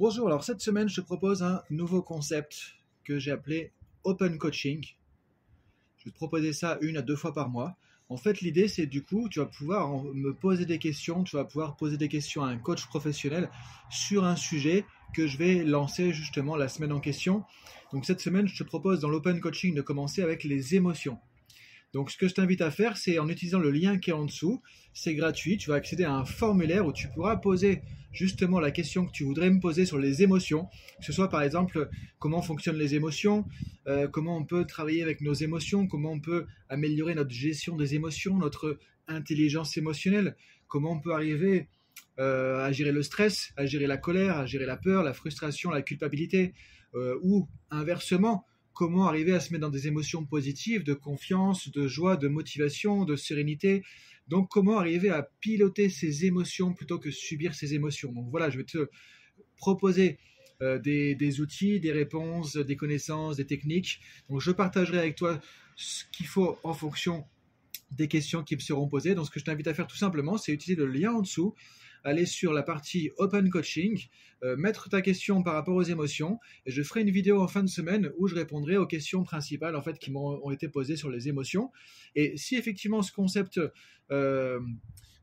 Bonjour, alors cette semaine je te propose un nouveau concept que j'ai appelé Open Coaching. Je vais te proposer ça une à deux fois par mois. En fait, l'idée c'est du coup, tu vas pouvoir me poser des questions, tu vas pouvoir poser des questions à un coach professionnel sur un sujet que je vais lancer justement la semaine en question. Donc cette semaine, je te propose dans l'Open Coaching de commencer avec les émotions. Donc, ce que je t'invite à faire, c'est en utilisant le lien qui est en dessous. C'est gratuit. Tu vas accéder à un formulaire où tu pourras poser justement la question que tu voudrais me poser sur les émotions. Que ce soit par exemple comment fonctionnent les émotions, euh, comment on peut travailler avec nos émotions, comment on peut améliorer notre gestion des émotions, notre intelligence émotionnelle, comment on peut arriver euh, à gérer le stress, à gérer la colère, à gérer la peur, la frustration, la culpabilité, euh, ou inversement comment arriver à se mettre dans des émotions positives, de confiance, de joie, de motivation, de sérénité. Donc comment arriver à piloter ces émotions plutôt que subir ces émotions? Donc voilà, je vais te proposer euh, des, outils, des réponses, des connaissances, des techniques. Donc je partagerai avec toi ce qu'il faut en fonction des questions qui me seront posées. Donc ce que je t'invite à faire tout simplement, c'est utiliser le lien en dessous aller sur la partie Open Coaching, euh, mettre ta question par rapport aux émotions, et je ferai une vidéo en fin de semaine où je répondrai aux questions principales en fait qui m'ont été posées sur les émotions. Et si effectivement ce concept euh,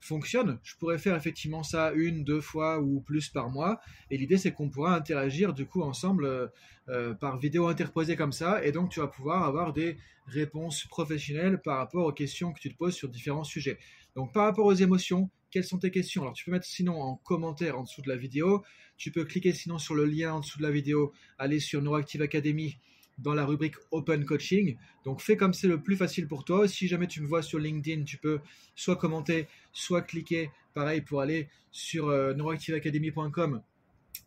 fonctionne, je pourrais faire effectivement ça une, deux fois ou plus par mois. Et l'idée, c'est qu'on pourra interagir du coup ensemble euh, par vidéo interposée comme ça. Et donc, tu vas pouvoir avoir des réponses professionnelles par rapport aux questions que tu te poses sur différents sujets. Donc, par rapport aux émotions, quelles sont tes questions? Alors, tu peux mettre sinon en commentaire en dessous de la vidéo. Tu peux cliquer sinon sur le lien en dessous de la vidéo, aller sur Neuroactive Academy dans la rubrique Open Coaching. Donc fais comme c'est le plus facile pour toi. Si jamais tu me vois sur LinkedIn, tu peux soit commenter, soit cliquer, pareil, pour aller sur euh, neuroactiveacademy.com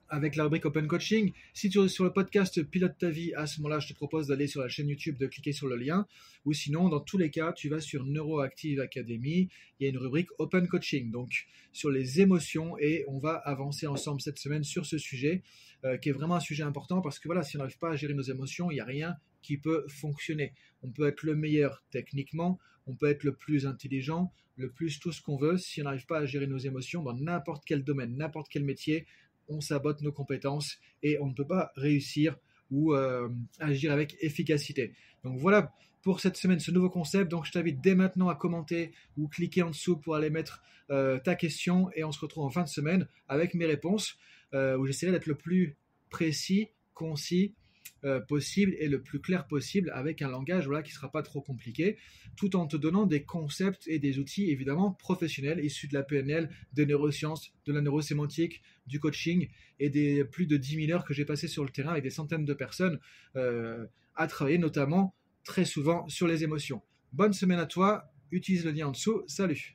avec la rubrique Open Coaching. Si tu es sur le podcast Pilote ta vie, à ce moment-là, je te propose d'aller sur la chaîne YouTube, de cliquer sur le lien. Ou sinon, dans tous les cas, tu vas sur Neuroactive Academy. Il y a une rubrique Open Coaching, donc sur les émotions. Et on va avancer ensemble cette semaine sur ce sujet, euh, qui est vraiment un sujet important parce que voilà, si on n'arrive pas à gérer nos émotions, il n'y a rien qui peut fonctionner. On peut être le meilleur techniquement, on peut être le plus intelligent, le plus tout ce qu'on veut. Si on n'arrive pas à gérer nos émotions dans n'importe quel domaine, n'importe quel métier, on sabote nos compétences et on ne peut pas réussir ou euh, agir avec efficacité. Donc voilà pour cette semaine ce nouveau concept. Donc je t'invite dès maintenant à commenter ou cliquer en dessous pour aller mettre euh, ta question et on se retrouve en fin de semaine avec mes réponses euh, où j'essaierai d'être le plus précis, concis euh, possible et le plus clair possible avec un langage voilà, qui ne sera pas trop compliqué, tout en te donnant des concepts et des outils évidemment professionnels issus de la PNL, des neurosciences, de la neurosémantique, du coaching et des plus de 10 000 heures que j'ai passées sur le terrain avec des centaines de personnes euh, à travailler notamment très souvent sur les émotions. Bonne semaine à toi, utilise le lien en dessous, salut